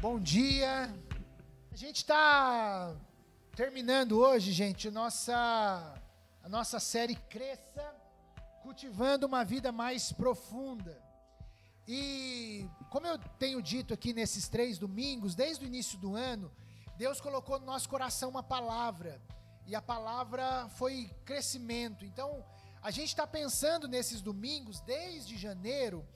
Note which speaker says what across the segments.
Speaker 1: Bom dia. A gente está terminando hoje, gente, nossa, a nossa série Cresça, cultivando uma vida mais profunda. E como eu tenho dito aqui nesses três domingos, desde o início do ano, Deus colocou no nosso coração uma palavra. E a palavra foi crescimento. Então, a gente está pensando nesses domingos, desde janeiro,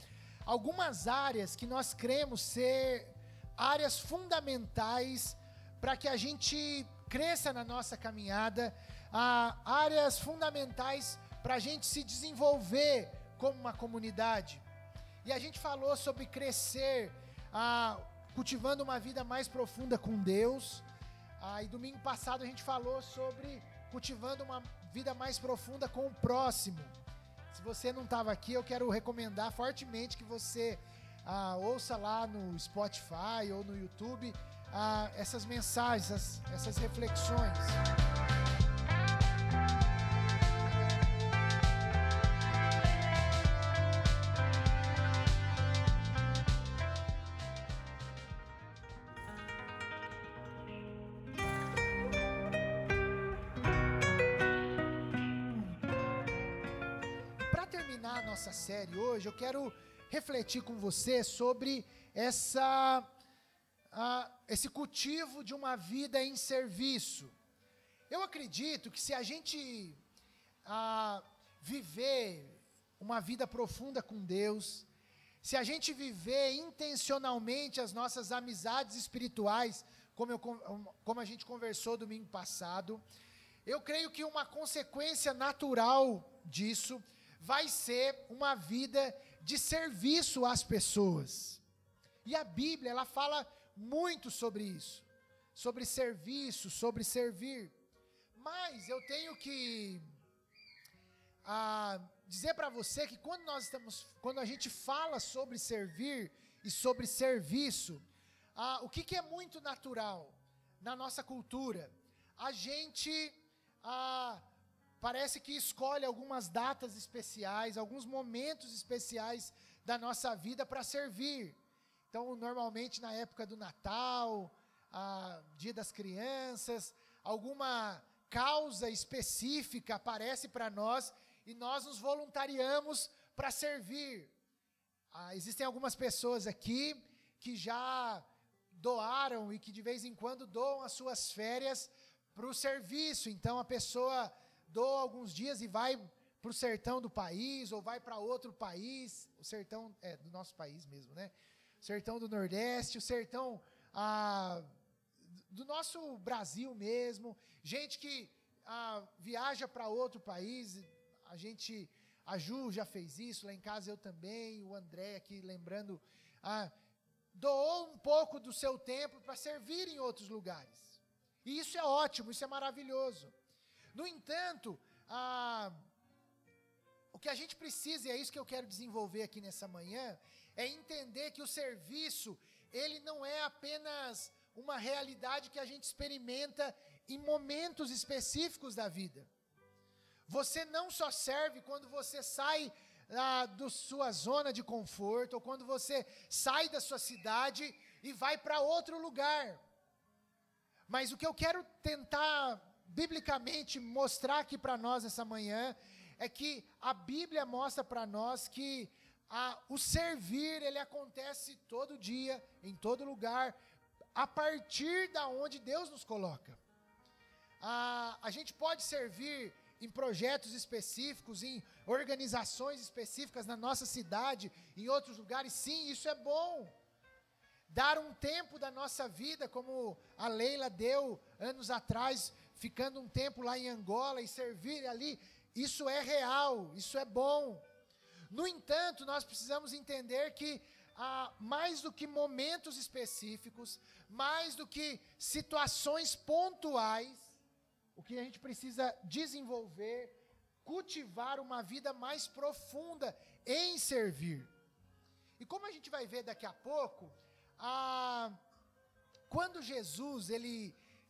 Speaker 1: algumas áreas que nós cremos ser áreas fundamentais para que a gente cresça na nossa caminhada, ah, áreas fundamentais para a gente se desenvolver como uma comunidade. E a gente falou sobre crescer, ah, cultivando uma vida mais profunda com Deus. Ah, e domingo passado a gente falou sobre cultivando uma vida mais profunda com o próximo. Se você não estava aqui, eu quero recomendar fortemente que você ah, ouça lá no Spotify ou no YouTube ah, essas mensagens, essas, reflexões. Para terminar a nossa série hoje, eu quero refletir com você sobre essa, uh, esse cultivo de uma vida em serviço. Eu acredito que se a gente uh, viver uma vida profunda com Deus, se a gente viver intencionalmente as nossas amizades espirituais, como, eu, como a gente conversou domingo passado, eu creio que uma consequência natural disso vai ser uma vida de serviço às pessoas. E a Bíblia, ela fala muito sobre isso, sobre serviço, sobre servir. Mas eu tenho que ah, dizer para você que quando nós estamos, quando a gente fala sobre servir e sobre serviço, ah, o que, que, é muito natural na nossa cultura? A gente ah, parece que escolhe algumas datas especiais, alguns momentos especiais da nossa vida para servir. Então, normalmente na época do Natal, a Dia das Crianças, alguma causa específica aparece para nós e nós nos voluntariamos para servir. Ah, existem algumas pessoas aqui que já doaram e que de vez em quando doam as suas férias para o serviço. Então a pessoa doa alguns dias e vai para o sertão do país ou vai para outro país, o sertão é do nosso país mesmo, né? O sertão do Nordeste, o sertão ah, do nosso Brasil mesmo, gente que ah, viaja para outro país, a gente, a Ju já fez isso, lá em casa eu também, o André aqui lembrando, ah, doou um pouco do seu tempo para servir em outros lugares. E isso é ótimo, isso é maravilhoso. No entanto, o que a gente precisa, e é isso que eu quero desenvolver aqui nessa manhã, é entender que o serviço, ele não é apenas uma realidade que a gente experimenta em momentos específicos da vida. Você não só serve quando você sai ah, da sua zona de conforto, ou quando você sai da sua cidade e vai para outro lugar. Mas o que eu quero tentar biblicamente mostrar aqui para nós essa manhã é que a Bíblia mostra para nós que a, o servir ele acontece todo dia, em todo lugar, a partir da onde Deus nos coloca. A, a gente pode servir em projetos específicos, em organizações específicas na nossa cidade, em outros lugares, sim, isso é bom. Dar um tempo da nossa vida, como a Leila deu anos atrás, ficando um tempo lá em Angola e servir ali, isso é real, isso é bom. No entanto, nós precisamos entender que ah, mais do que momentos específicos, mais do que situações pontuais, o que a gente precisa desenvolver, cultivar uma vida mais profunda em servir. E como a gente vai ver daqui a pouco, ah, quando Jesus ele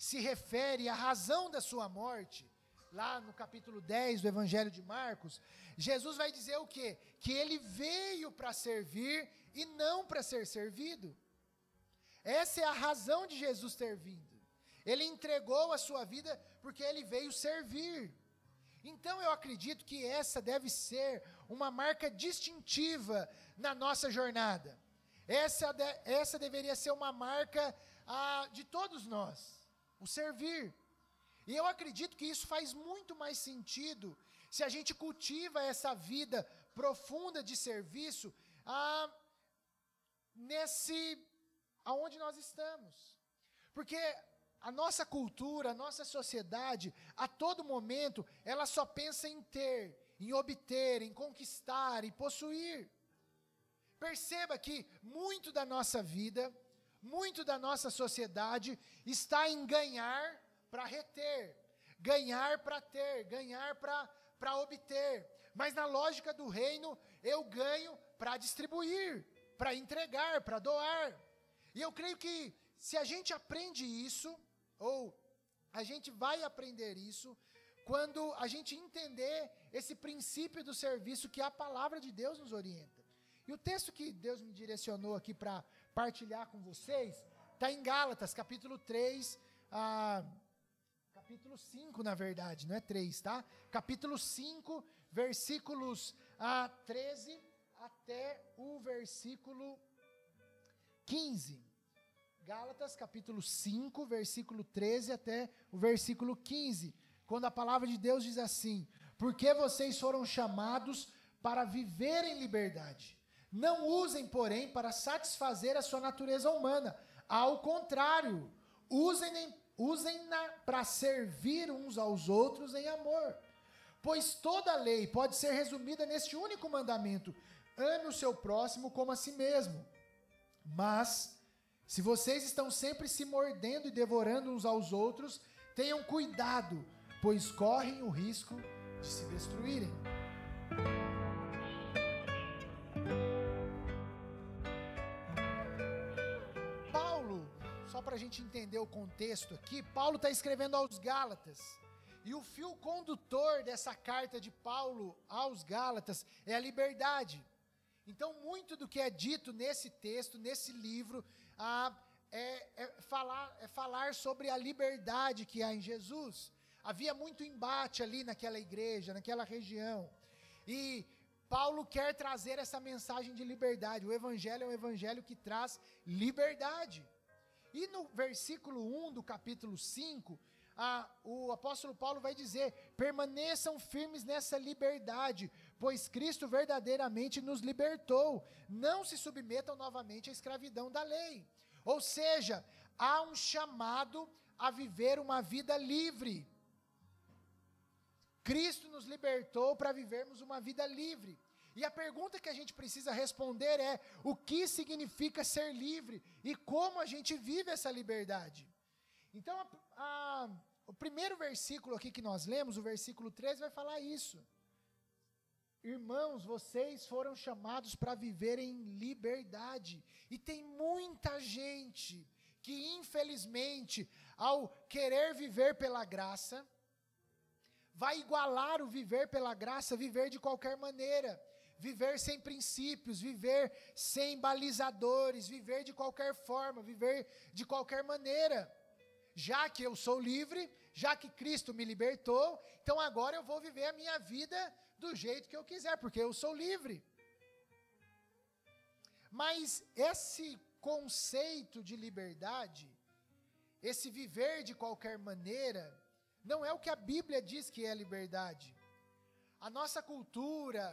Speaker 1: se refere à razão da sua morte, lá no capítulo 10 do Evangelho de Marcos, Jesus vai dizer o quê? Que ele veio para servir e não para ser servido. Essa é a razão de Jesus ter vindo. Ele entregou a sua vida porque ele veio servir. Então eu acredito que essa deve ser uma marca distintiva na nossa jornada. Essa, de, essa deveria ser uma marca ah, de todos nós, o servir. E eu acredito que isso faz muito mais sentido se a gente cultiva essa vida profunda de serviço ah, nesse aonde nós estamos. Porque a nossa cultura, a nossa sociedade, a todo momento, ela só pensa em ter, em obter, em conquistar e possuir. Perceba que muito da nossa vida, muito da nossa sociedade está em ganhar para reter, ganhar para ter, ganhar para obter. Mas na lógica do reino, eu ganho para distribuir, para entregar, para doar. E eu creio que se a gente aprende isso, ou a gente vai aprender isso, quando a gente entender esse princípio do serviço que a palavra de Deus nos orienta. E o texto que Deus me direcionou aqui para partilhar com vocês está em Gálatas, capítulo 3, ah, capítulo 5, na verdade, não é 3, tá? Capítulo 5, versículos ah, 13 até o versículo 15. Gálatas capítulo 5, versículo 13 até o versículo 15, quando a palavra de Deus diz assim: Porque vocês foram chamados para viver em liberdade. Não usem, porém, para satisfazer a sua natureza humana. Ao contrário, usem-na usem para servir uns aos outros em amor. Pois toda lei pode ser resumida neste único mandamento: ame o seu próximo como a si mesmo. Mas se vocês estão sempre se mordendo e devorando uns aos outros, tenham cuidado, pois correm o risco de se destruírem. Para a gente entender o contexto aqui, Paulo está escrevendo aos Gálatas. E o fio condutor dessa carta de Paulo aos Gálatas é a liberdade. Então, muito do que é dito nesse texto, nesse livro, ah, é, é, falar, é falar sobre a liberdade que há em Jesus. Havia muito embate ali naquela igreja, naquela região. E Paulo quer trazer essa mensagem de liberdade. O evangelho é um evangelho que traz liberdade. E no versículo 1 do capítulo 5, ah, o apóstolo Paulo vai dizer: permaneçam firmes nessa liberdade, pois Cristo verdadeiramente nos libertou. Não se submetam novamente à escravidão da lei. Ou seja, há um chamado a viver uma vida livre. Cristo nos libertou para vivermos uma vida livre. E a pergunta que a gente precisa responder é: o que significa ser livre e como a gente vive essa liberdade? Então, a, a, o primeiro versículo aqui que nós lemos, o versículo 13, vai falar isso. Irmãos, vocês foram chamados para viver em liberdade. E tem muita gente que, infelizmente, ao querer viver pela graça, vai igualar o viver pela graça, viver de qualquer maneira, viver sem princípios, viver sem balizadores, viver de qualquer forma, viver de qualquer maneira. Já que eu sou livre, já que Cristo me libertou, então agora eu vou viver a minha vida do jeito que eu quiser, porque eu sou livre. Mas esse conceito de liberdade, esse viver de qualquer maneira, não é o que a Bíblia diz que é liberdade. A nossa cultura,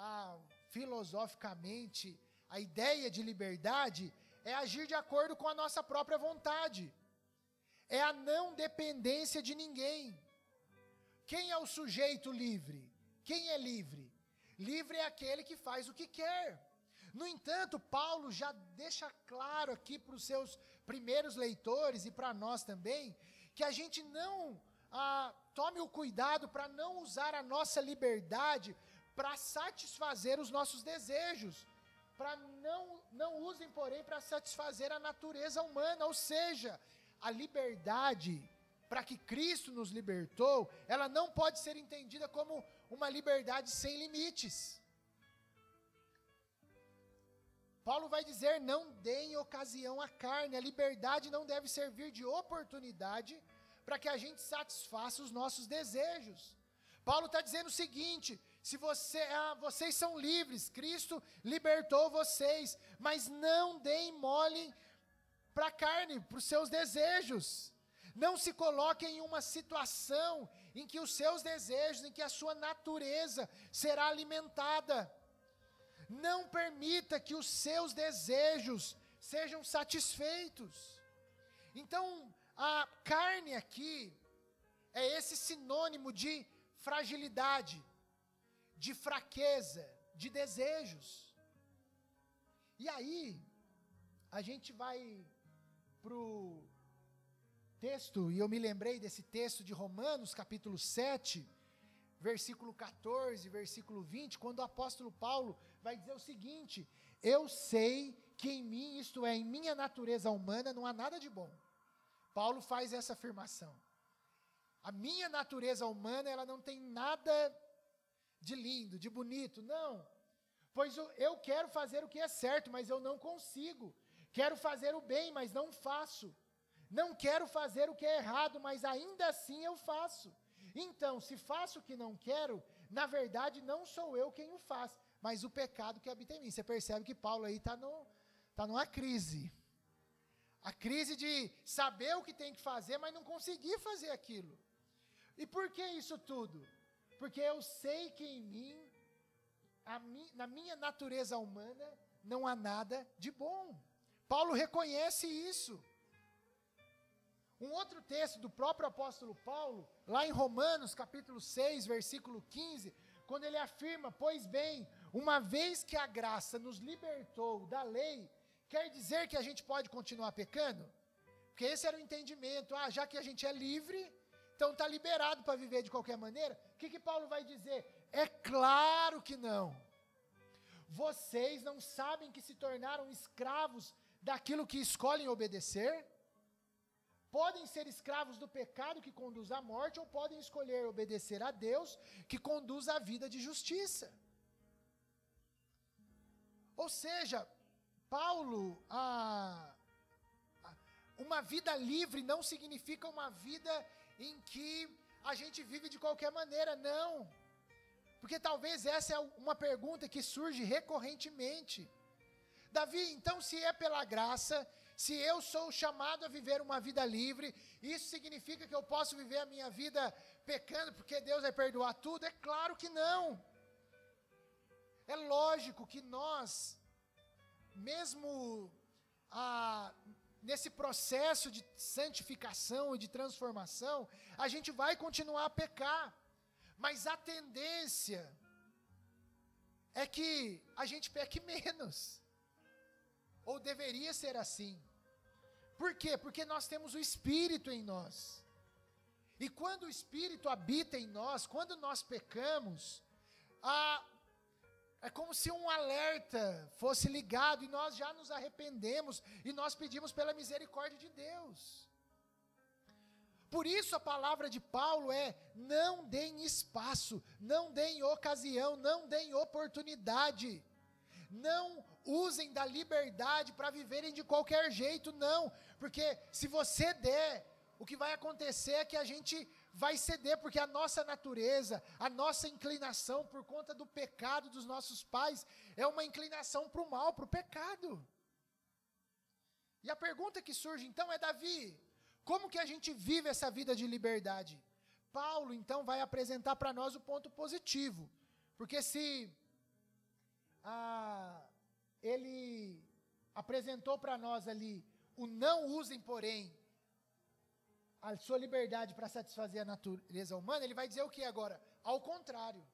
Speaker 1: a, filosoficamente, a ideia de liberdade é agir de acordo com a nossa própria vontade é a não dependência de ninguém. Quem é o sujeito livre? Quem é livre? Livre é aquele que faz o que quer. No entanto, Paulo já deixa claro aqui para os seus primeiros leitores e para nós também, que a gente não ah, tome o cuidado para não usar a nossa liberdade para satisfazer os nossos desejos, para não, não usem, porém, para satisfazer a natureza humana, ou seja, a liberdade para que Cristo nos libertou, ela não pode ser entendida como uma liberdade sem limites. Paulo vai dizer: não deem ocasião à carne, a liberdade não deve servir de oportunidade para que a gente satisfaça os nossos desejos. Paulo está dizendo o seguinte: se você, ah, vocês são livres, Cristo libertou vocês, mas não deem mole para a carne, para os seus desejos. Não se coloque em uma situação em que os seus desejos, em que a sua natureza será alimentada. Não permita que os seus desejos sejam satisfeitos. Então, a carne aqui é esse sinônimo de fragilidade, de fraqueza, de desejos. E aí, a gente vai para o texto, e eu me lembrei desse texto de Romanos, capítulo 7, versículo 14, versículo 20, quando o apóstolo Paulo vai dizer o seguinte: Eu sei que em mim, isto é, em minha natureza humana, não há nada de bom. Paulo faz essa afirmação. A minha natureza humana, ela não tem nada de lindo, de bonito, não. Pois eu quero fazer o que é certo, mas eu não consigo. Quero fazer o bem, mas não faço. Não quero fazer o que é errado, mas ainda assim eu faço. Então, se faço o que não quero, na verdade não sou eu quem o faz, mas o pecado que habita em mim. Você percebe que Paulo aí está tá numa crise. A crise de saber o que tem que fazer, mas não conseguir fazer aquilo. E por que isso tudo? Porque eu sei que em mim, mi, na minha natureza humana, não há nada de bom. Paulo reconhece isso. Um outro texto do próprio apóstolo Paulo, lá em Romanos, capítulo 6, versículo 15, quando ele afirma: Pois bem, uma vez que a graça nos libertou da lei, quer dizer que a gente pode continuar pecando? Porque esse era o entendimento. Ah, já que a gente é livre, então está liberado para viver de qualquer maneira. O que, que Paulo vai dizer? É claro que não. Vocês não sabem que se tornaram escravos daquilo que escolhem obedecer? podem ser escravos do pecado que conduz à morte, ou podem escolher obedecer a Deus que conduz à vida de justiça. Ou seja, Paulo, a, a, uma vida livre não significa uma vida em que a gente vive de qualquer maneira, não. Porque talvez essa é uma pergunta que surge recorrentemente. Davi, então, se é pela graça, se eu sou chamado a viver uma vida livre, isso significa que eu posso viver a minha vida pecando porque Deus vai perdoar tudo? É claro que não. É lógico que nós, mesmo ah, nesse processo de santificação e de transformação, a gente vai continuar a pecar, mas a tendência é que a gente peque menos, ou deveria ser assim. Por quê? Porque nós temos o Espírito em nós. E quando o Espírito habita em nós, quando nós pecamos, a, é como se um alerta fosse ligado e nós já nos arrependemos e nós pedimos pela misericórdia de Deus. Por isso a palavra de Paulo é: não deem espaço, não deem ocasião, não deem oportunidade. Não usem da liberdade para viverem de qualquer jeito, não. Porque se você der, o que vai acontecer é que a gente vai ceder, porque a nossa natureza, a nossa inclinação por conta do pecado dos nossos pais, é uma inclinação para o mal, para o pecado. E a pergunta que surge então é: Davi, como que a gente vive essa vida de liberdade? Paulo então vai apresentar para nós o ponto positivo, porque se ah, ele apresentou para nós ali o não usem, porém, a sua liberdade para satisfazer a natureza humana, ele vai dizer o que agora? Ao contrário.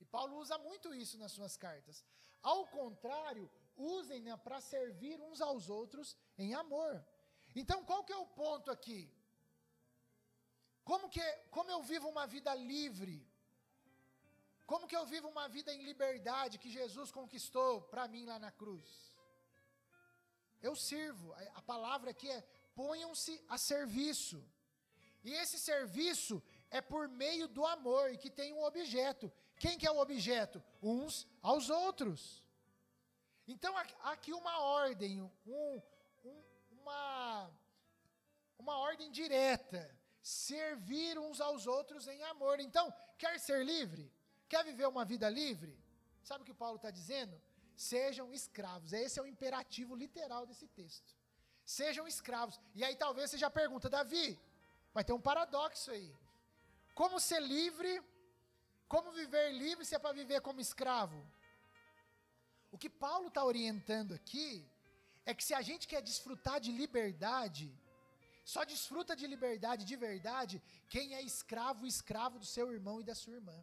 Speaker 1: E Paulo usa muito isso nas suas cartas. Ao contrário, usem né, para servir uns aos outros em amor. Então, qual que é o ponto aqui? Como que como eu vivo uma vida livre? Como que eu vivo uma vida em liberdade que Jesus conquistou para mim lá na cruz? Eu sirvo. A palavra aqui é ponham-se a serviço. E esse serviço é por meio do amor que tem um objeto. Quem que é o objeto? Uns aos outros. Então, aqui uma ordem, um, um, uma, uma ordem direta. Servir uns aos outros em amor. Então, quer ser livre? Quer viver uma vida livre? Sabe o que Paulo está dizendo? Sejam escravos. Esse é o imperativo literal desse texto. Sejam escravos. E aí talvez você já pergunta, Davi, vai ter um paradoxo aí. Como ser livre? Como viver livre se é para viver como escravo? O que Paulo está orientando aqui é que se a gente quer desfrutar de liberdade, só desfruta de liberdade de verdade quem é escravo, escravo do seu irmão e da sua irmã.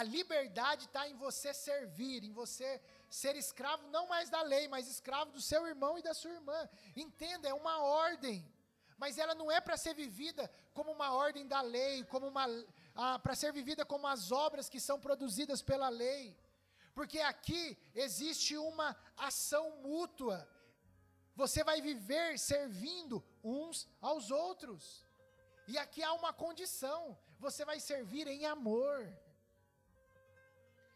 Speaker 1: A liberdade está em você servir, em você ser escravo não mais da lei, mas escravo do seu irmão e da sua irmã. Entenda, é uma ordem, mas ela não é para ser vivida como uma ordem da lei, como uma ah, para ser vivida como as obras que são produzidas pela lei. Porque aqui existe uma ação mútua. Você vai viver servindo uns aos outros. E aqui há uma condição: você vai servir em amor.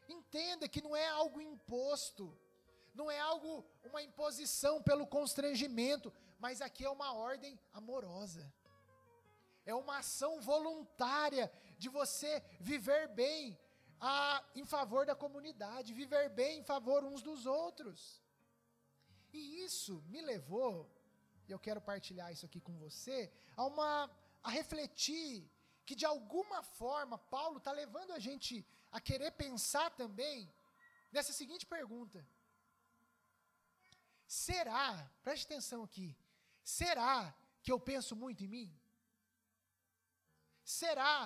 Speaker 1: Entenda que não é algo imposto, não é algo, uma imposição pelo constrangimento, mas aqui é uma ordem amorosa. É uma ação voluntária de você viver bem a, em favor da comunidade, viver bem em favor uns dos outros. E isso me levou, e eu quero partilhar isso aqui com você, a uma a refletir que de alguma forma Paulo está levando a gente a querer pensar também nessa seguinte pergunta: Será, preste atenção aqui, será que eu penso muito em mim? Será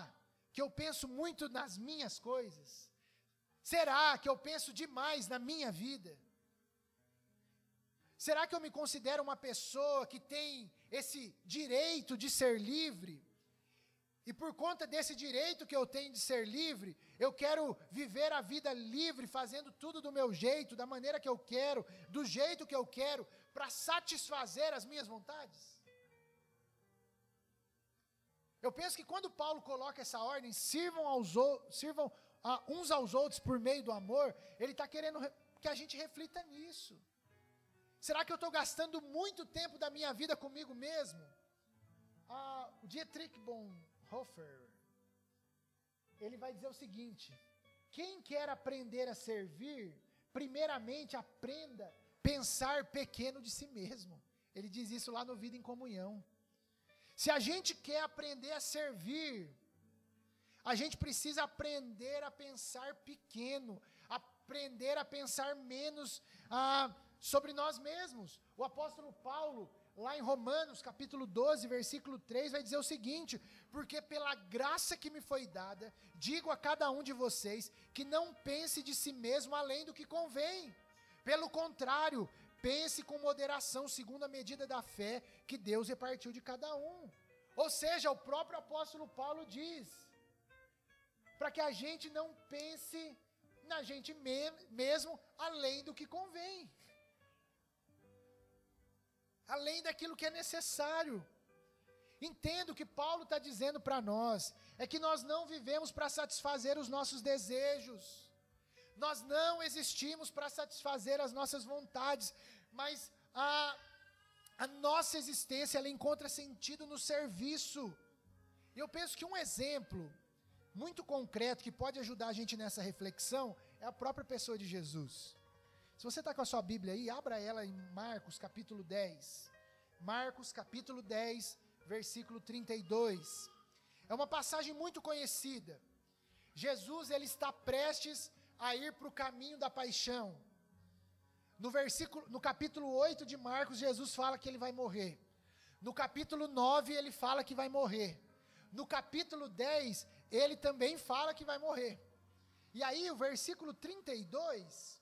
Speaker 1: que eu penso muito nas minhas coisas? Será que eu penso demais na minha vida? Será que eu me considero uma pessoa que tem esse direito de ser livre? E por conta desse direito que eu tenho de ser livre, eu quero viver a vida livre, fazendo tudo do meu jeito, da maneira que eu quero, do jeito que eu quero, para satisfazer as minhas vontades? Eu penso que quando Paulo coloca essa ordem, sirvam, aos, sirvam a, uns aos outros por meio do amor, ele está querendo que a gente reflita nisso. Será que eu estou gastando muito tempo da minha vida comigo mesmo? Ah, o Dietrich Bonhoeffer, ele vai dizer o seguinte: quem quer aprender a servir, primeiramente aprenda pensar pequeno de si mesmo. Ele diz isso lá no Vida em Comunhão. Se a gente quer aprender a servir, a gente precisa aprender a pensar pequeno, aprender a pensar menos ah, sobre nós mesmos. O apóstolo Paulo, lá em Romanos, capítulo 12, versículo 3, vai dizer o seguinte: Porque pela graça que me foi dada, digo a cada um de vocês que não pense de si mesmo além do que convém. Pelo contrário, pense com moderação, segundo a medida da fé que Deus repartiu de cada um. Ou seja, o próprio apóstolo Paulo diz: para que a gente não pense na gente me mesmo além do que convém, além daquilo que é necessário. Entendo que Paulo está dizendo para nós, é que nós não vivemos para satisfazer os nossos desejos, nós não existimos para satisfazer as nossas vontades, mas a, a nossa existência ela encontra sentido no serviço. E eu penso que um exemplo muito concreto que pode ajudar a gente nessa reflexão é a própria pessoa de Jesus. Se você está com a sua Bíblia aí, abra ela em Marcos capítulo 10. Marcos capítulo 10, versículo 32. É uma passagem muito conhecida. Jesus ele está prestes a ir para o caminho da paixão. No versículo, no capítulo 8 de Marcos, Jesus fala que ele vai morrer. No capítulo 9, ele fala que vai morrer. No capítulo 10, ele também fala que vai morrer. E aí, o versículo 32,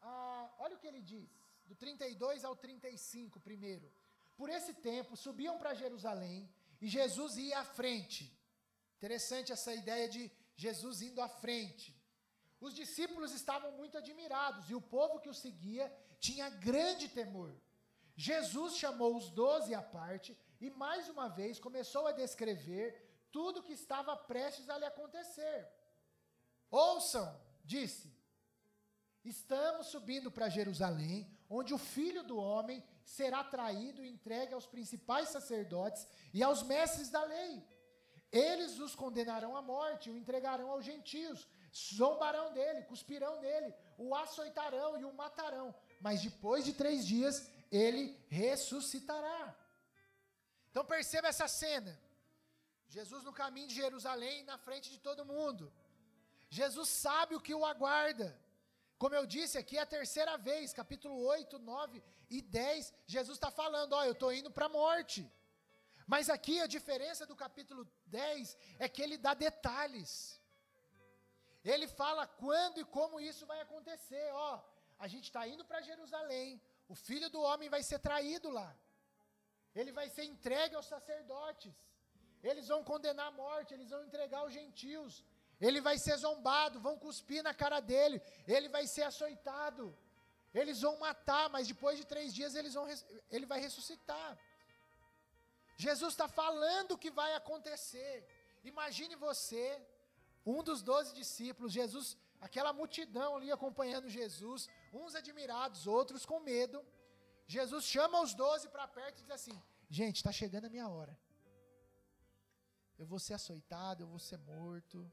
Speaker 1: ah, olha o que ele diz, do 32 ao 35 primeiro. Por esse tempo, subiam para Jerusalém e Jesus ia à frente. Interessante essa ideia de Jesus indo à frente. Os discípulos estavam muito admirados e o povo que o seguia tinha grande temor. Jesus chamou os doze à parte e mais uma vez começou a descrever tudo o que estava prestes a lhe acontecer. Ouçam, disse, Estamos subindo para Jerusalém, onde o filho do homem será traído e entregue aos principais sacerdotes e aos mestres da lei. Eles os condenarão à morte, o entregarão aos gentios, zombarão dele, cuspirão nele, o açoitarão e o matarão. Mas depois de três dias, ele ressuscitará. Então perceba essa cena. Jesus no caminho de Jerusalém, na frente de todo mundo. Jesus sabe o que o aguarda. Como eu disse aqui, é a terceira vez, capítulo 8, 9 e 10, Jesus está falando: Ó, eu estou indo para a morte. Mas aqui a diferença do capítulo 10 é que ele dá detalhes. Ele fala quando e como isso vai acontecer. Ó, a gente está indo para Jerusalém, o filho do homem vai ser traído lá, ele vai ser entregue aos sacerdotes, eles vão condenar a morte, eles vão entregar aos gentios, ele vai ser zombado, vão cuspir na cara dele, ele vai ser açoitado, eles vão matar, mas depois de três dias eles vão, ele vai ressuscitar. Jesus está falando o que vai acontecer. Imagine você, um dos doze discípulos, Jesus, aquela multidão ali acompanhando Jesus, uns admirados, outros com medo. Jesus chama os doze para perto e diz assim: Gente, está chegando a minha hora. Eu vou ser açoitado, eu vou ser morto,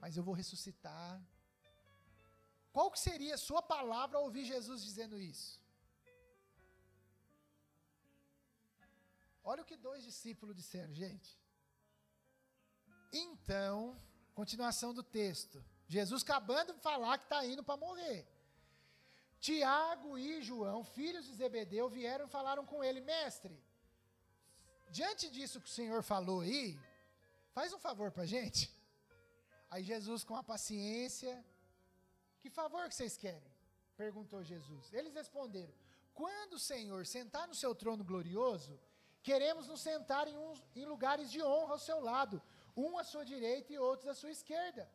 Speaker 1: mas eu vou ressuscitar. Qual que seria a sua palavra ao ouvir Jesus dizendo isso? Olha o que dois discípulos disseram, gente. Então, continuação do texto. Jesus acabando de falar que está indo para morrer. Tiago e João, filhos de Zebedeu, vieram e falaram com ele: Mestre, diante disso que o Senhor falou aí, faz um favor para a gente. Aí Jesus, com a paciência, que favor que vocês querem? Perguntou Jesus. Eles responderam: Quando o Senhor sentar no seu trono glorioso, queremos nos sentar em, uns, em lugares de honra ao seu lado, um à sua direita e outros à sua esquerda.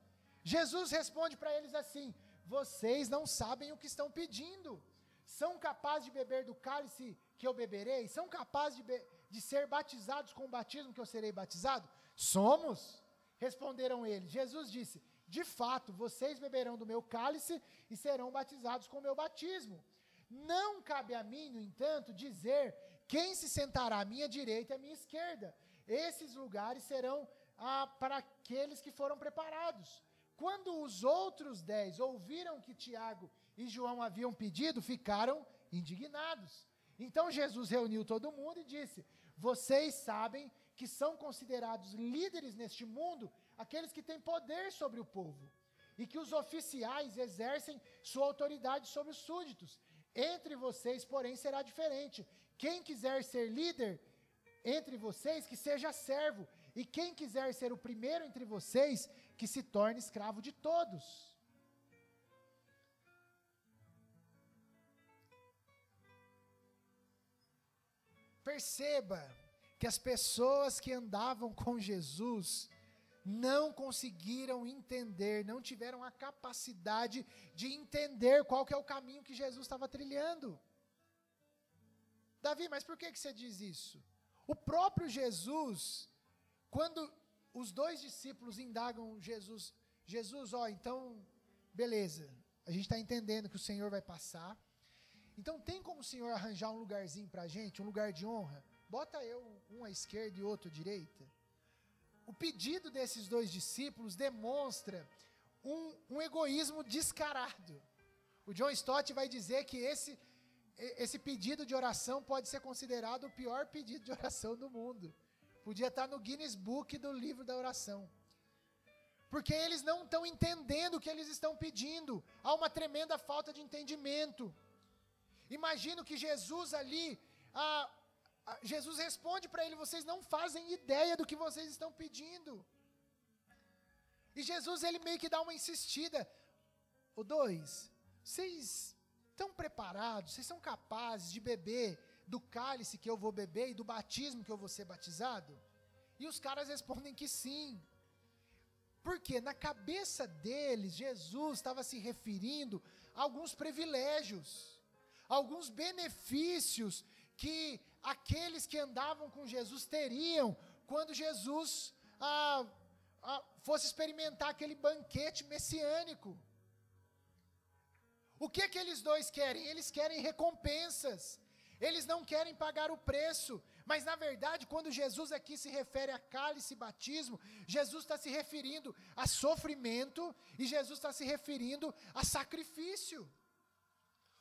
Speaker 1: Jesus responde para eles assim: Vocês não sabem o que estão pedindo. São capazes de beber do cálice que eu beberei? São capazes de, de ser batizados com o batismo que eu serei batizado? Somos. Responderam eles. Jesus disse: De fato, vocês beberão do meu cálice e serão batizados com o meu batismo. Não cabe a mim, no entanto, dizer quem se sentará à minha direita e à minha esquerda. Esses lugares serão ah, para aqueles que foram preparados. Quando os outros dez ouviram que Tiago e João haviam pedido, ficaram indignados. Então Jesus reuniu todo mundo e disse: Vocês sabem que são considerados líderes neste mundo aqueles que têm poder sobre o povo, e que os oficiais exercem sua autoridade sobre os súditos. Entre vocês, porém, será diferente. Quem quiser ser líder entre vocês, que seja servo, e quem quiser ser o primeiro entre vocês, que se torne escravo de todos. Perceba que as pessoas que andavam com Jesus não conseguiram entender, não tiveram a capacidade de entender qual que é o caminho que Jesus estava trilhando. Davi, mas por que, que você diz isso? O próprio Jesus, quando os dois discípulos indagam Jesus, Jesus, ó, então, beleza, a gente está entendendo que o Senhor vai passar. Então tem como o Senhor arranjar um lugarzinho para a gente, um lugar de honra? Bota eu um à esquerda e outro à direita. O pedido desses dois discípulos demonstra um, um egoísmo descarado. O John Stott vai dizer que esse, esse pedido de oração pode ser considerado o pior pedido de oração do mundo. Podia estar no Guinness Book do livro da oração. Porque eles não estão entendendo o que eles estão pedindo. Há uma tremenda falta de entendimento. Imagino que Jesus ali, ah, Jesus responde para ele: vocês não fazem ideia do que vocês estão pedindo. E Jesus ele meio que dá uma insistida. O dois, vocês estão preparados? Vocês são capazes de beber do cálice que eu vou beber e do batismo que eu vou ser batizado? E os caras respondem que sim. Porque na cabeça deles, Jesus estava se referindo a alguns privilégios, alguns benefícios que aqueles que andavam com Jesus teriam quando Jesus ah, ah, fosse experimentar aquele banquete messiânico. O que aqueles dois querem? Eles querem recompensas. Eles não querem pagar o preço. Mas na verdade, quando Jesus aqui se refere a cálice e batismo, Jesus está se referindo a sofrimento e Jesus está se referindo a sacrifício.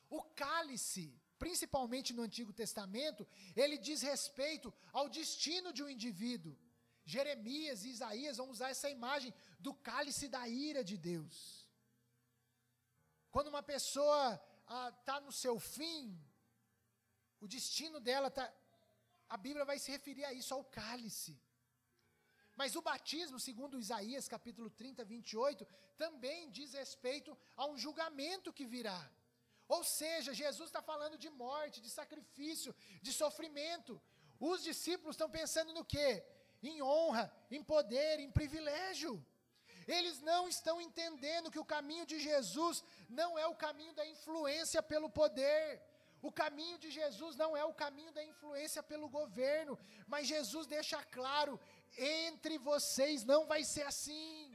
Speaker 1: O cálice, principalmente no Antigo Testamento, ele diz respeito ao destino de um indivíduo. Jeremias e Isaías vão usar essa imagem do cálice da ira de Deus. Quando uma pessoa está ah, no seu fim, o destino dela está. A Bíblia vai se referir a isso, ao cálice. Mas o batismo, segundo Isaías capítulo 30, 28, também diz respeito a um julgamento que virá. Ou seja, Jesus está falando de morte, de sacrifício, de sofrimento. Os discípulos estão pensando no quê? Em honra, em poder, em privilégio. Eles não estão entendendo que o caminho de Jesus não é o caminho da influência pelo poder. O caminho de Jesus não é o caminho da influência pelo governo, mas Jesus deixa claro: entre vocês não vai ser assim.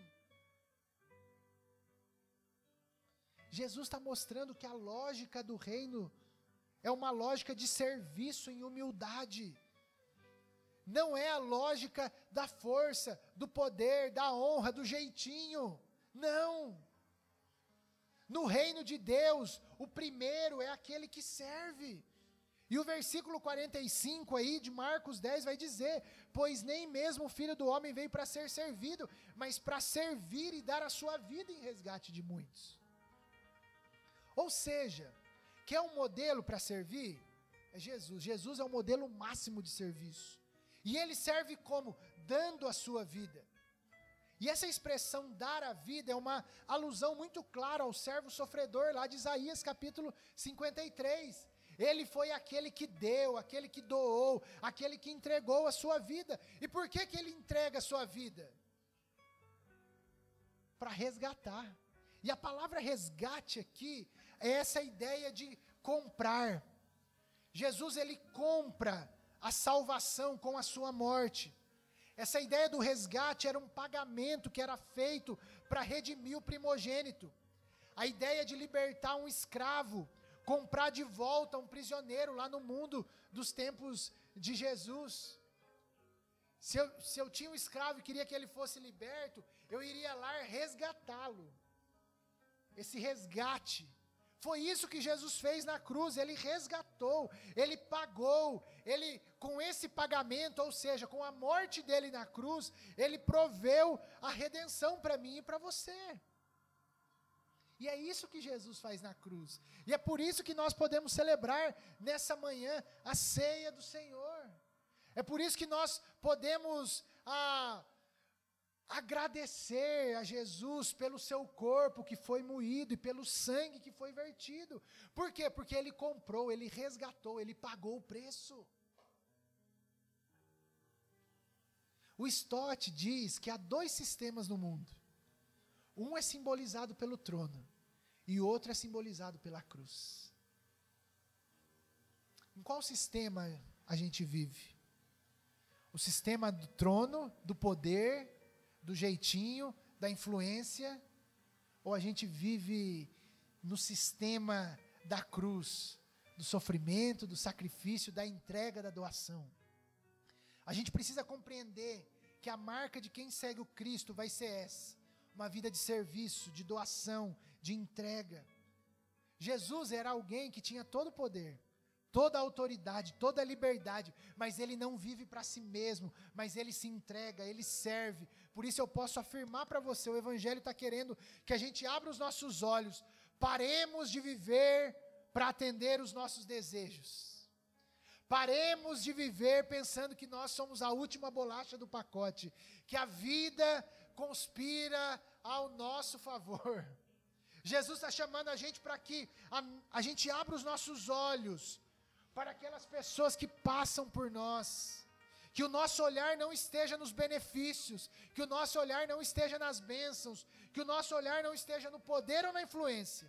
Speaker 1: Jesus está mostrando que a lógica do reino é uma lógica de serviço em humildade. Não é a lógica da força, do poder, da honra, do jeitinho. Não. No reino de Deus, o primeiro é aquele que serve. E o versículo 45 aí de Marcos 10 vai dizer: Pois nem mesmo o filho do homem veio para ser servido, mas para servir e dar a sua vida em resgate de muitos. Ou seja, quer um modelo para servir? É Jesus. Jesus é o modelo máximo de serviço. E ele serve como? Dando a sua vida. E essa expressão dar a vida é uma alusão muito clara ao servo sofredor lá de Isaías capítulo 53. Ele foi aquele que deu, aquele que doou, aquele que entregou a sua vida. E por que que ele entrega a sua vida? Para resgatar. E a palavra resgate aqui é essa ideia de comprar. Jesus ele compra a salvação com a sua morte. Essa ideia do resgate era um pagamento que era feito para redimir o primogênito. A ideia de libertar um escravo, comprar de volta um prisioneiro lá no mundo dos tempos de Jesus. Se eu, se eu tinha um escravo e queria que ele fosse liberto, eu iria lá resgatá-lo. Esse resgate. Foi isso que Jesus fez na cruz, ele resgatou, ele pagou, ele com esse pagamento, ou seja, com a morte dele na cruz, ele proveu a redenção para mim e para você. E é isso que Jesus faz na cruz. E é por isso que nós podemos celebrar nessa manhã a ceia do Senhor. É por isso que nós podemos ah, agradecer a Jesus pelo seu corpo que foi moído e pelo sangue que foi vertido. Por quê? Porque ele comprou, ele resgatou, ele pagou o preço. O Stott diz que há dois sistemas no mundo. Um é simbolizado pelo trono e outro é simbolizado pela cruz. Em qual sistema a gente vive? O sistema do trono, do poder, do jeitinho, da influência, ou a gente vive no sistema da cruz, do sofrimento, do sacrifício, da entrega, da doação? A gente precisa compreender que a marca de quem segue o Cristo vai ser essa: uma vida de serviço, de doação, de entrega. Jesus era alguém que tinha todo o poder, toda a autoridade, toda a liberdade, mas ele não vive para si mesmo, mas ele se entrega, ele serve. Por isso eu posso afirmar para você: o Evangelho está querendo que a gente abra os nossos olhos, paremos de viver para atender os nossos desejos. Paremos de viver pensando que nós somos a última bolacha do pacote, que a vida conspira ao nosso favor. Jesus está chamando a gente para que a, a gente abra os nossos olhos para aquelas pessoas que passam por nós. Que o nosso olhar não esteja nos benefícios, que o nosso olhar não esteja nas bênçãos, que o nosso olhar não esteja no poder ou na influência,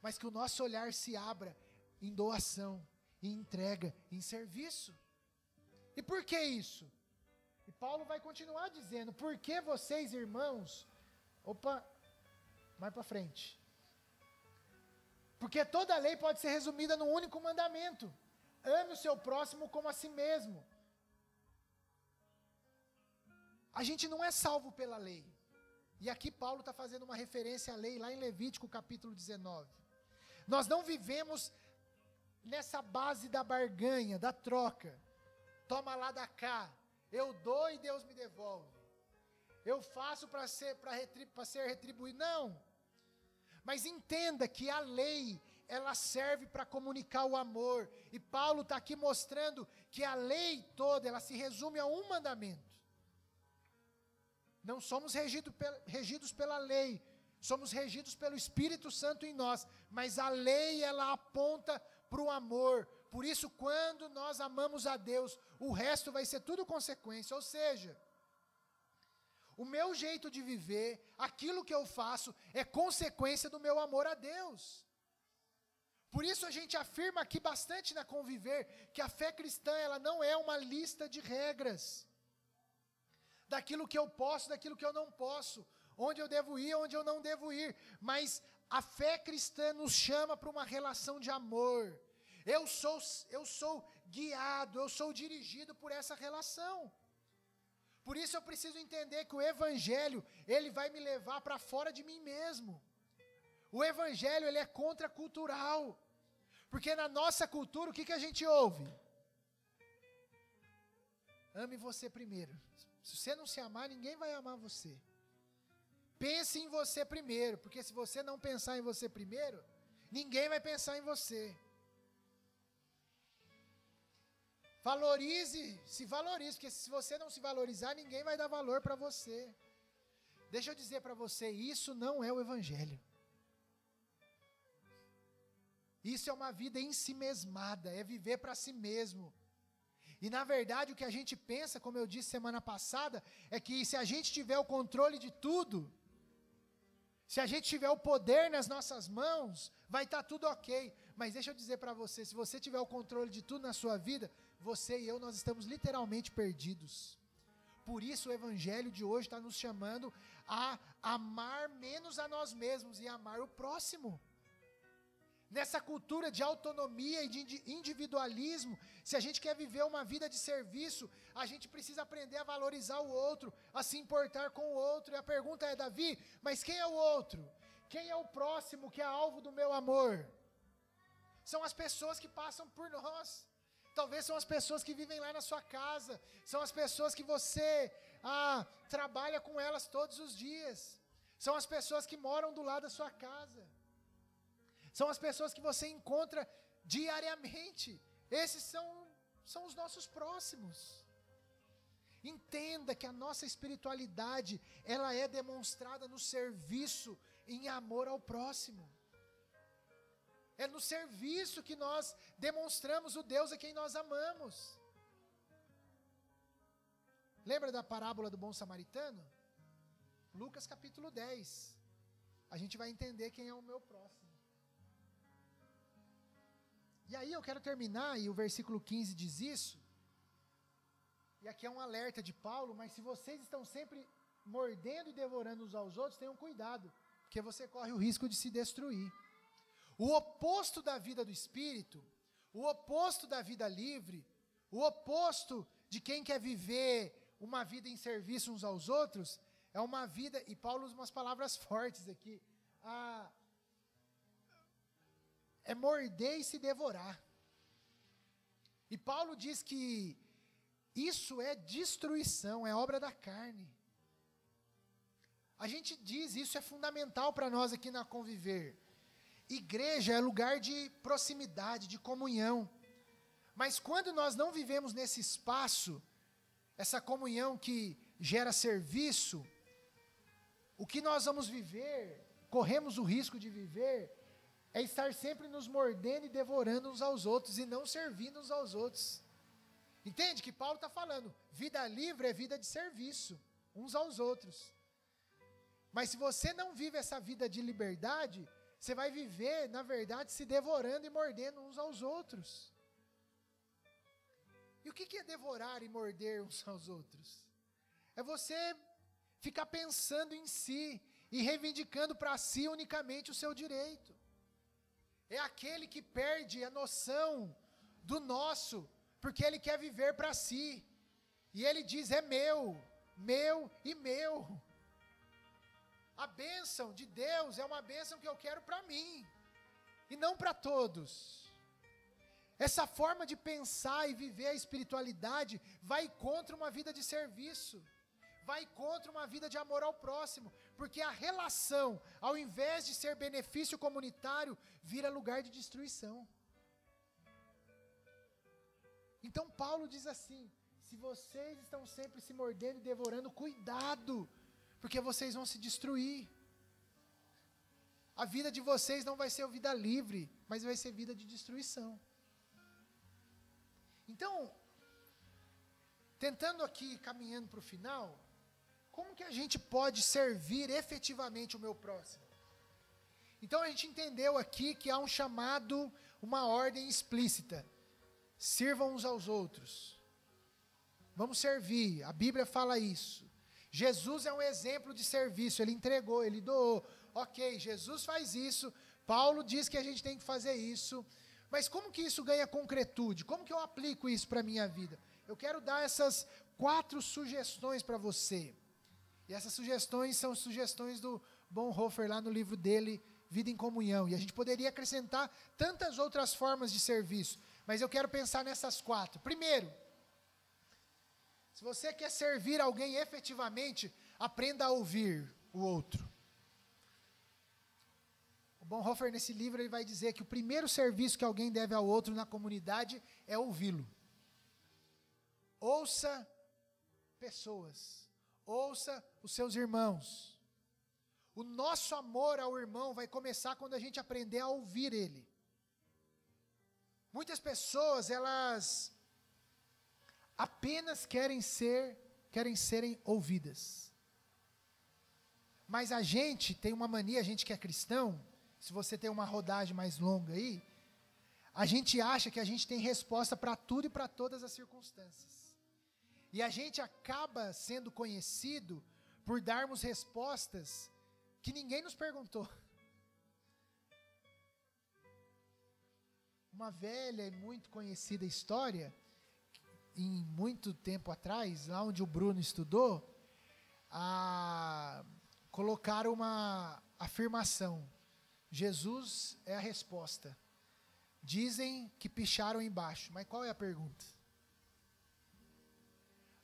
Speaker 1: mas que o nosso olhar se abra em doação, em entrega, em serviço. E por que isso? E Paulo vai continuar dizendo: por que vocês, irmãos, opa, mais para frente. Porque toda lei pode ser resumida num único mandamento: ame o seu próximo como a si mesmo. A gente não é salvo pela lei. E aqui Paulo está fazendo uma referência à lei lá em Levítico capítulo 19. Nós não vivemos nessa base da barganha, da troca. Toma lá da cá. Eu dou e Deus me devolve. Eu faço para ser, ser retribuído. Não. Mas entenda que a lei, ela serve para comunicar o amor. E Paulo está aqui mostrando que a lei toda, ela se resume a um mandamento. Não somos regido regidos pela lei, somos regidos pelo Espírito Santo em nós, mas a lei ela aponta para o amor. Por isso, quando nós amamos a Deus, o resto vai ser tudo consequência. Ou seja, o meu jeito de viver, aquilo que eu faço, é consequência do meu amor a Deus. Por isso a gente afirma aqui bastante na conviver que a fé cristã ela não é uma lista de regras daquilo que eu posso, daquilo que eu não posso, onde eu devo ir, onde eu não devo ir, mas a fé cristã nos chama para uma relação de amor. Eu sou eu sou guiado, eu sou dirigido por essa relação. Por isso eu preciso entender que o evangelho, ele vai me levar para fora de mim mesmo. O evangelho, ele é contracultural. Porque na nossa cultura, o que, que a gente ouve? Ame você primeiro. Se você não se amar, ninguém vai amar você. Pense em você primeiro, porque se você não pensar em você primeiro, ninguém vai pensar em você. Valorize, se valorize, porque se você não se valorizar, ninguém vai dar valor para você. Deixa eu dizer para você, isso não é o evangelho. Isso é uma vida em si mesmada, é viver para si mesmo. E na verdade o que a gente pensa, como eu disse semana passada, é que se a gente tiver o controle de tudo, se a gente tiver o poder nas nossas mãos, vai estar tá tudo ok. Mas deixa eu dizer para você, se você tiver o controle de tudo na sua vida, você e eu nós estamos literalmente perdidos. Por isso o evangelho de hoje está nos chamando a amar menos a nós mesmos e amar o próximo nessa cultura de autonomia e de individualismo, se a gente quer viver uma vida de serviço, a gente precisa aprender a valorizar o outro, a se importar com o outro. E a pergunta é, Davi, mas quem é o outro? Quem é o próximo que é alvo do meu amor? São as pessoas que passam por nós. Talvez são as pessoas que vivem lá na sua casa, são as pessoas que você ah, trabalha com elas todos os dias, são as pessoas que moram do lado da sua casa. São as pessoas que você encontra diariamente. Esses são, são os nossos próximos. Entenda que a nossa espiritualidade, ela é demonstrada no serviço em amor ao próximo. É no serviço que nós demonstramos o Deus a quem nós amamos. Lembra da parábola do bom samaritano? Lucas capítulo 10. A gente vai entender quem é o meu próximo. E aí eu quero terminar, e o versículo 15 diz isso. E aqui é um alerta de Paulo, mas se vocês estão sempre mordendo e devorando uns aos outros, tenham cuidado, porque você corre o risco de se destruir. O oposto da vida do espírito, o oposto da vida livre, o oposto de quem quer viver uma vida em serviço uns aos outros, é uma vida, e Paulo usa umas palavras fortes aqui, a é morder e se devorar. E Paulo diz que isso é destruição, é obra da carne. A gente diz, isso é fundamental para nós aqui na Conviver. Igreja é lugar de proximidade, de comunhão. Mas quando nós não vivemos nesse espaço, essa comunhão que gera serviço, o que nós vamos viver, corremos o risco de viver, é estar sempre nos mordendo e devorando uns aos outros e não servindo uns aos outros. Entende que Paulo está falando? Vida livre é vida de serviço, uns aos outros. Mas se você não vive essa vida de liberdade, você vai viver, na verdade, se devorando e mordendo uns aos outros. E o que é devorar e morder uns aos outros? É você ficar pensando em si e reivindicando para si unicamente o seu direito. É aquele que perde a noção do nosso, porque ele quer viver para si. E ele diz: é meu, meu e meu. A bênção de Deus é uma bênção que eu quero para mim, e não para todos. Essa forma de pensar e viver a espiritualidade vai contra uma vida de serviço, vai contra uma vida de amor ao próximo, porque a relação, ao invés de ser benefício comunitário, vira lugar de destruição. Então Paulo diz assim: se vocês estão sempre se mordendo e devorando, cuidado, porque vocês vão se destruir. A vida de vocês não vai ser vida livre, mas vai ser vida de destruição. Então, tentando aqui, caminhando para o final, como que a gente pode servir efetivamente o meu próximo? Então a gente entendeu aqui que há um chamado, uma ordem explícita. Sirvam uns aos outros. Vamos servir, a Bíblia fala isso. Jesus é um exemplo de serviço, ele entregou, ele doou. Ok, Jesus faz isso, Paulo diz que a gente tem que fazer isso, mas como que isso ganha concretude? Como que eu aplico isso para a minha vida? Eu quero dar essas quatro sugestões para você. E essas sugestões são sugestões do Bonhoeffer lá no livro dele, Vida em Comunhão. E a gente poderia acrescentar tantas outras formas de serviço, mas eu quero pensar nessas quatro. Primeiro, se você quer servir alguém efetivamente, aprenda a ouvir o outro. O Bonhoeffer, nesse livro, ele vai dizer que o primeiro serviço que alguém deve ao outro na comunidade é ouvi-lo. Ouça pessoas ouça os seus irmãos. O nosso amor ao irmão vai começar quando a gente aprender a ouvir ele. Muitas pessoas, elas apenas querem ser, querem serem ouvidas. Mas a gente tem uma mania, a gente que é cristão, se você tem uma rodagem mais longa aí, a gente acha que a gente tem resposta para tudo e para todas as circunstâncias. E a gente acaba sendo conhecido por darmos respostas que ninguém nos perguntou. Uma velha e muito conhecida história, em muito tempo atrás, lá onde o Bruno estudou, a, colocaram uma afirmação: Jesus é a resposta. Dizem que picharam embaixo, mas qual é a pergunta?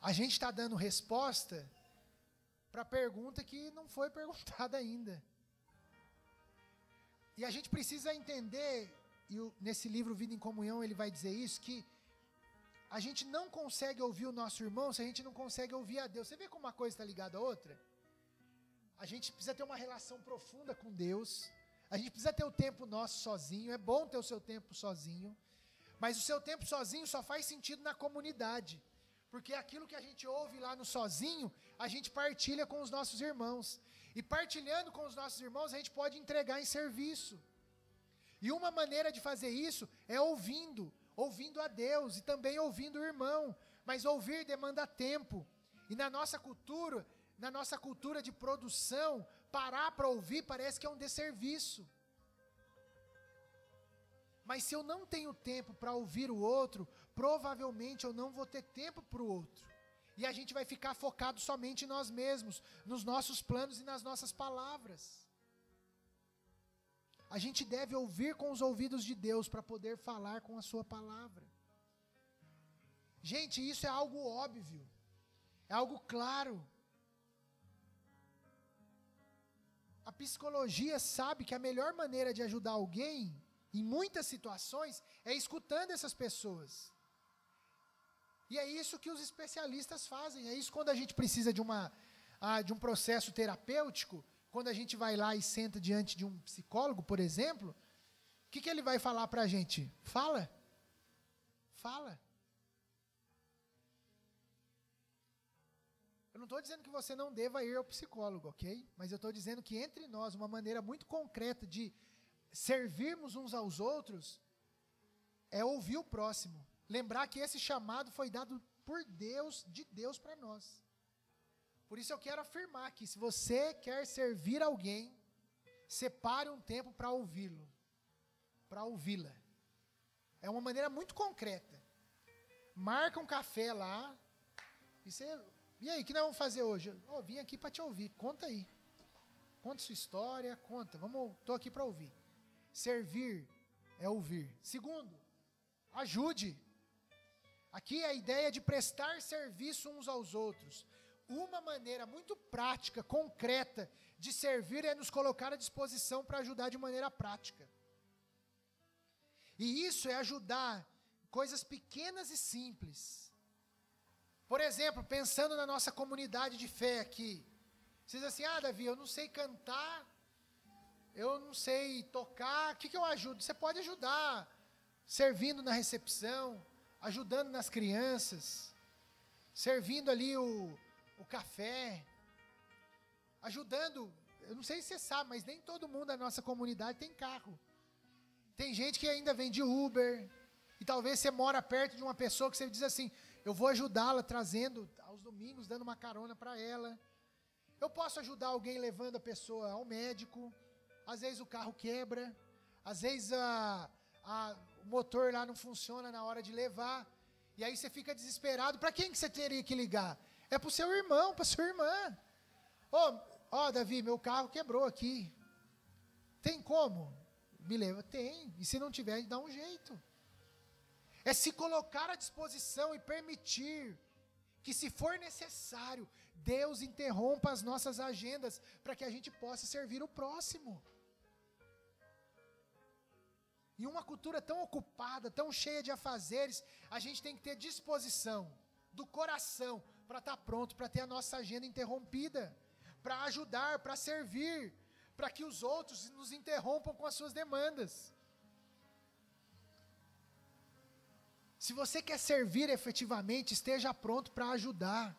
Speaker 1: A gente está dando resposta para pergunta que não foi perguntada ainda. E a gente precisa entender, e nesse livro Vida em Comunhão ele vai dizer isso, que a gente não consegue ouvir o nosso irmão se a gente não consegue ouvir a Deus. Você vê como uma coisa está ligada à outra? A gente precisa ter uma relação profunda com Deus. A gente precisa ter o tempo nosso sozinho. É bom ter o seu tempo sozinho. Mas o seu tempo sozinho só faz sentido na comunidade. Porque aquilo que a gente ouve lá no sozinho, a gente partilha com os nossos irmãos. E partilhando com os nossos irmãos, a gente pode entregar em serviço. E uma maneira de fazer isso é ouvindo, ouvindo a Deus e também ouvindo o irmão. Mas ouvir demanda tempo. E na nossa cultura, na nossa cultura de produção, parar para ouvir parece que é um desserviço. Mas se eu não tenho tempo para ouvir o outro, provavelmente eu não vou ter tempo para o outro. E a gente vai ficar focado somente em nós mesmos, nos nossos planos e nas nossas palavras. A gente deve ouvir com os ouvidos de Deus para poder falar com a Sua palavra. Gente, isso é algo óbvio, é algo claro. A psicologia sabe que a melhor maneira de ajudar alguém em muitas situações, é escutando essas pessoas. E é isso que os especialistas fazem. É isso quando a gente precisa de, uma, ah, de um processo terapêutico, quando a gente vai lá e senta diante de um psicólogo, por exemplo, o que, que ele vai falar para a gente? Fala. Fala. Eu não estou dizendo que você não deva ir ao psicólogo, ok? Mas eu estou dizendo que entre nós, uma maneira muito concreta de servirmos uns aos outros é ouvir o próximo. Lembrar que esse chamado foi dado por Deus, de Deus para nós. Por isso eu quero afirmar que se você quer servir alguém, separe um tempo para ouvi-lo. para ouvi-la. É uma maneira muito concreta. Marca um café lá e você. E aí, o que nós vamos fazer hoje? Oh, vim aqui para te ouvir. Conta aí. Conta sua história, conta. Vamos, tô aqui para ouvir. Servir é ouvir. Segundo, ajude. Aqui é a ideia de prestar serviço uns aos outros. Uma maneira muito prática, concreta de servir é nos colocar à disposição para ajudar de maneira prática. E isso é ajudar coisas pequenas e simples. Por exemplo, pensando na nossa comunidade de fé aqui. Você diz assim: ah, Davi, eu não sei cantar, eu não sei tocar, o que, que eu ajudo? Você pode ajudar, servindo na recepção, ajudando nas crianças, servindo ali o, o café, ajudando. Eu não sei se você sabe, mas nem todo mundo da nossa comunidade tem carro. Tem gente que ainda vende Uber, e talvez você mora perto de uma pessoa que você diz assim: eu vou ajudá-la trazendo aos domingos, dando uma carona para ela. Eu posso ajudar alguém levando a pessoa ao médico. Às vezes o carro quebra, às vezes a, a, o motor lá não funciona na hora de levar. E aí você fica desesperado. Para quem que você teria que ligar? É para o seu irmão, para sua irmã. Ô, oh, oh, Davi, meu carro quebrou aqui. Tem como? Me leva? Tem. E se não tiver, dá um jeito. É se colocar à disposição e permitir que, se for necessário, Deus interrompa as nossas agendas para que a gente possa servir o próximo. Em uma cultura tão ocupada, tão cheia de afazeres, a gente tem que ter disposição do coração para estar tá pronto para ter a nossa agenda interrompida, para ajudar, para servir, para que os outros nos interrompam com as suas demandas. Se você quer servir efetivamente, esteja pronto para ajudar.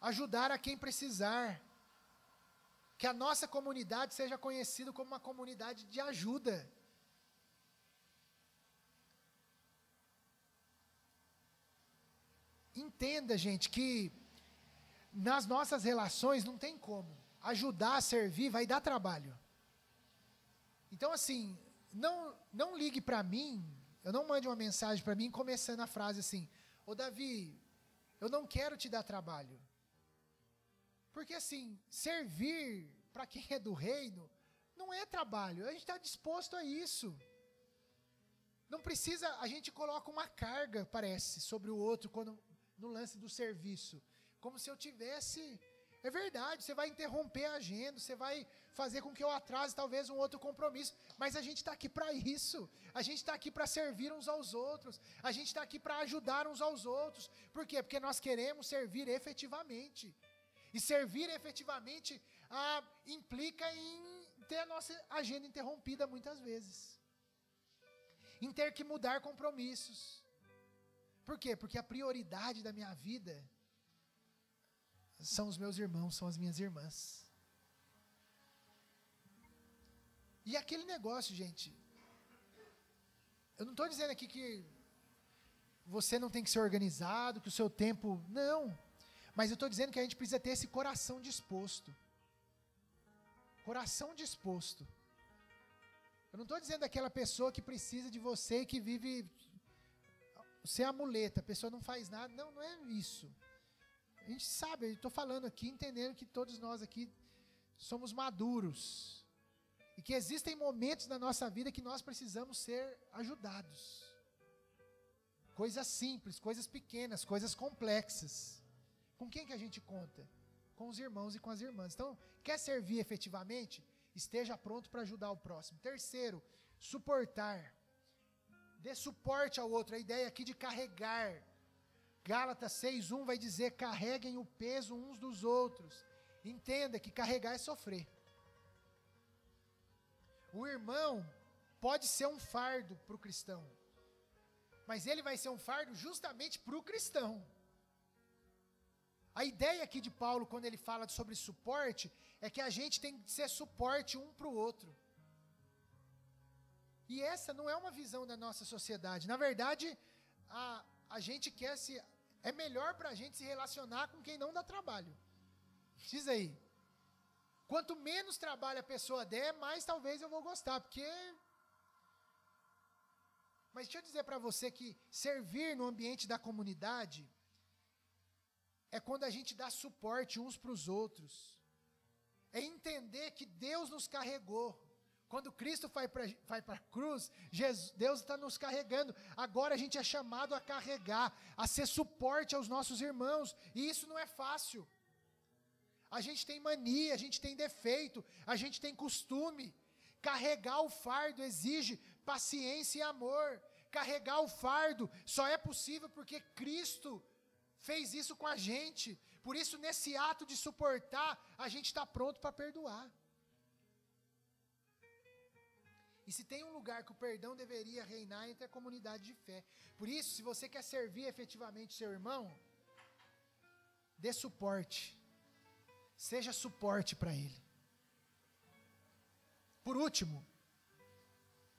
Speaker 1: Ajudar a quem precisar. Que a nossa comunidade seja conhecida como uma comunidade de ajuda. Entenda, gente, que nas nossas relações não tem como. Ajudar a servir vai dar trabalho. Então, assim, não, não ligue para mim, eu não mande uma mensagem para mim começando a frase assim: Ô Davi, eu não quero te dar trabalho. Porque, assim, servir para quem é do reino não é trabalho, a gente está disposto a isso. Não precisa, a gente coloca uma carga, parece, sobre o outro quando no lance do serviço. Como se eu tivesse. É verdade, você vai interromper a agenda, você vai fazer com que eu atrase talvez um outro compromisso, mas a gente está aqui para isso. A gente está aqui para servir uns aos outros. A gente está aqui para ajudar uns aos outros. Por quê? Porque nós queremos servir efetivamente. E servir efetivamente ah, implica em ter a nossa agenda interrompida muitas vezes. Em ter que mudar compromissos por quê? Porque a prioridade da minha vida são os meus irmãos, são as minhas irmãs. E aquele negócio, gente. Eu não estou dizendo aqui que você não tem que ser organizado, que o seu tempo. Não. Mas eu estou dizendo que a gente precisa ter esse coração disposto. Coração disposto. Eu não estou dizendo aquela pessoa que precisa de você e que vive você é a a pessoa não faz nada. Não, não é isso. A gente sabe, eu estou falando aqui, entendendo que todos nós aqui somos maduros. E que existem momentos na nossa vida que nós precisamos ser ajudados. Coisas simples, coisas pequenas, coisas complexas. Com quem que a gente conta? Com os irmãos e com as irmãs. Então, quer servir efetivamente? Esteja pronto para ajudar o próximo. Terceiro, suportar dê suporte ao outro. A ideia aqui de carregar. Gálatas 6:1 vai dizer: "Carreguem o peso uns dos outros". Entenda que carregar é sofrer. O irmão pode ser um fardo para o cristão, mas ele vai ser um fardo justamente para o cristão. A ideia aqui de Paulo, quando ele fala sobre suporte, é que a gente tem que ser suporte um para o outro. E essa não é uma visão da nossa sociedade. Na verdade, a, a gente quer se. É melhor para a gente se relacionar com quem não dá trabalho. Diz aí. Quanto menos trabalho a pessoa der, mais talvez eu vou gostar, porque Mas deixa eu dizer para você que servir no ambiente da comunidade é quando a gente dá suporte uns para os outros. É entender que Deus nos carregou. Quando Cristo vai para a cruz, Jesus, Deus está nos carregando. Agora a gente é chamado a carregar, a ser suporte aos nossos irmãos. E isso não é fácil. A gente tem mania, a gente tem defeito, a gente tem costume. Carregar o fardo exige paciência e amor. Carregar o fardo só é possível porque Cristo fez isso com a gente. Por isso, nesse ato de suportar, a gente está pronto para perdoar. E se tem um lugar que o perdão deveria reinar entre a comunidade de fé. Por isso, se você quer servir efetivamente seu irmão, dê suporte. Seja suporte para ele. Por último,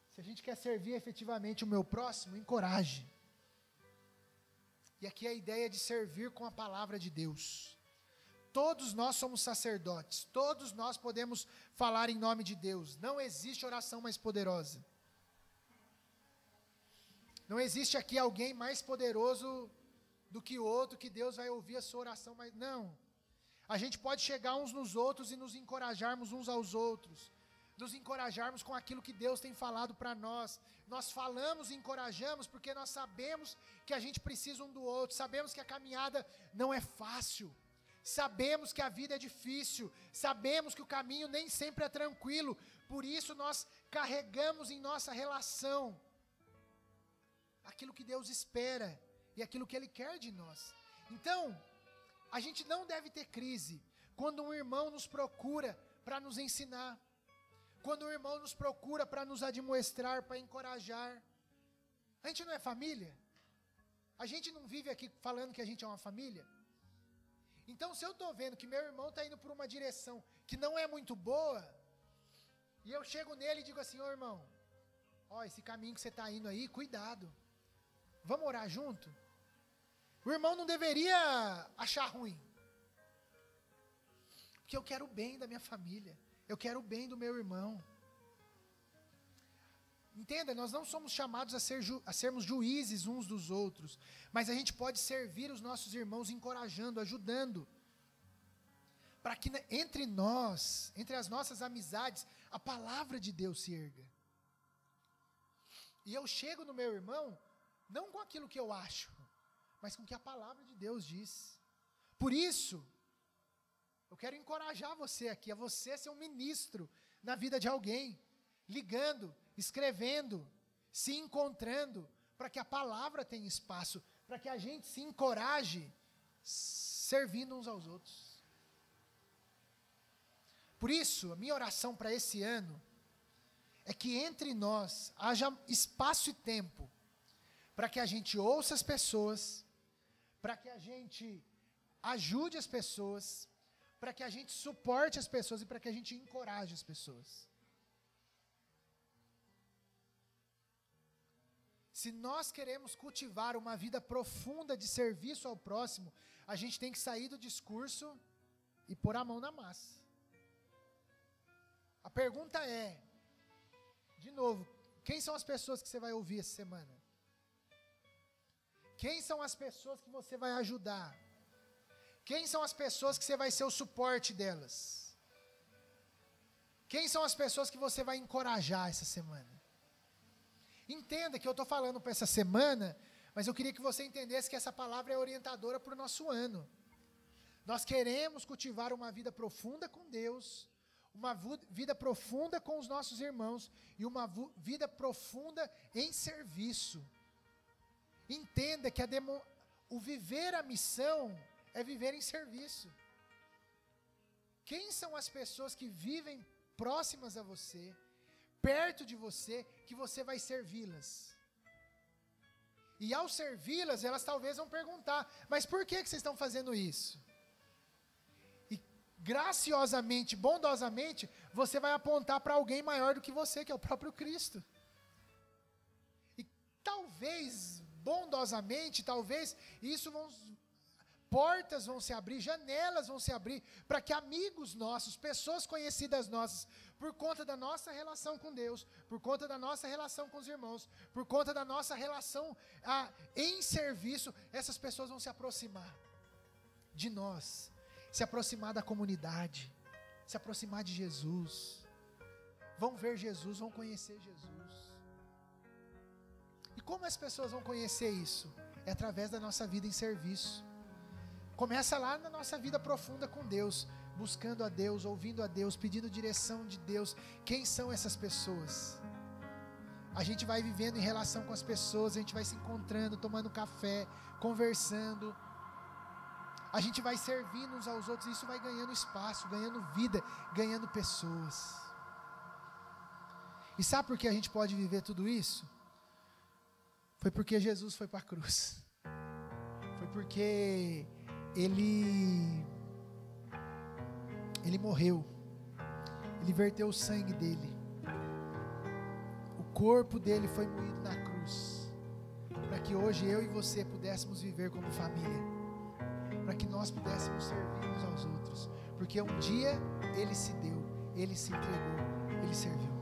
Speaker 1: se a gente quer servir efetivamente o meu próximo, encoraje. E aqui a ideia de servir com a palavra de Deus. Todos nós somos sacerdotes, todos nós podemos falar em nome de Deus. Não existe oração mais poderosa. Não existe aqui alguém mais poderoso do que o outro que Deus vai ouvir a sua oração, mas não. A gente pode chegar uns nos outros e nos encorajarmos uns aos outros, nos encorajarmos com aquilo que Deus tem falado para nós. Nós falamos e encorajamos porque nós sabemos que a gente precisa um do outro, sabemos que a caminhada não é fácil. Sabemos que a vida é difícil, sabemos que o caminho nem sempre é tranquilo, por isso nós carregamos em nossa relação aquilo que Deus espera e aquilo que Ele quer de nós. Então, a gente não deve ter crise quando um irmão nos procura para nos ensinar, quando um irmão nos procura para nos admoestrar, para encorajar. A gente não é família? A gente não vive aqui falando que a gente é uma família? Então, se eu estou vendo que meu irmão está indo por uma direção que não é muito boa, e eu chego nele e digo assim: Ô oh, irmão, ó, esse caminho que você está indo aí, cuidado. Vamos orar junto? O irmão não deveria achar ruim. Porque eu quero o bem da minha família. Eu quero o bem do meu irmão. Entenda, nós não somos chamados a, ser a sermos juízes uns dos outros, mas a gente pode servir os nossos irmãos encorajando, ajudando, para que entre nós, entre as nossas amizades, a palavra de Deus se erga. E eu chego no meu irmão, não com aquilo que eu acho, mas com o que a palavra de Deus diz. Por isso, eu quero encorajar você aqui, a você ser um ministro na vida de alguém, ligando, escrevendo, se encontrando, para que a palavra tenha espaço, para que a gente se encoraje servindo uns aos outros. Por isso, a minha oração para esse ano é que entre nós haja espaço e tempo para que a gente ouça as pessoas, para que a gente ajude as pessoas, para que a gente suporte as pessoas e para que a gente encoraje as pessoas. Se nós queremos cultivar uma vida profunda de serviço ao próximo, a gente tem que sair do discurso e pôr a mão na massa. A pergunta é, de novo, quem são as pessoas que você vai ouvir essa semana? Quem são as pessoas que você vai ajudar? Quem são as pessoas que você vai ser o suporte delas? Quem são as pessoas que você vai encorajar essa semana? Entenda que eu estou falando para essa semana, mas eu queria que você entendesse que essa palavra é orientadora para o nosso ano. Nós queremos cultivar uma vida profunda com Deus, uma vida profunda com os nossos irmãos e uma vida profunda em serviço. Entenda que demo, o viver a missão é viver em serviço. Quem são as pessoas que vivem próximas a você, perto de você que você vai servi-las. E ao servi-las, elas talvez vão perguntar: mas por que, que vocês estão fazendo isso? E graciosamente, bondosamente, você vai apontar para alguém maior do que você, que é o próprio Cristo. E talvez, bondosamente, talvez, isso vão, portas vão se abrir, janelas vão se abrir, para que amigos nossos, pessoas conhecidas nossas, por conta da nossa relação com Deus, por conta da nossa relação com os irmãos, por conta da nossa relação ah, em serviço, essas pessoas vão se aproximar de nós, se aproximar da comunidade, se aproximar de Jesus, vão ver Jesus, vão conhecer Jesus. E como as pessoas vão conhecer isso? É através da nossa vida em serviço. Começa lá na nossa vida profunda com Deus, buscando a Deus, ouvindo a Deus, pedindo direção de Deus. Quem são essas pessoas? A gente vai vivendo em relação com as pessoas, a gente vai se encontrando, tomando café, conversando. A gente vai servindo uns aos outros, e isso vai ganhando espaço, ganhando vida, ganhando pessoas. E sabe por que a gente pode viver tudo isso? Foi porque Jesus foi para a cruz. Foi porque ele ele morreu. Ele verteu o sangue dele. O corpo dele foi moído na cruz. Para que hoje eu e você pudéssemos viver como família. Para que nós pudéssemos servir uns aos outros. Porque um dia ele se deu, ele se entregou, ele serviu.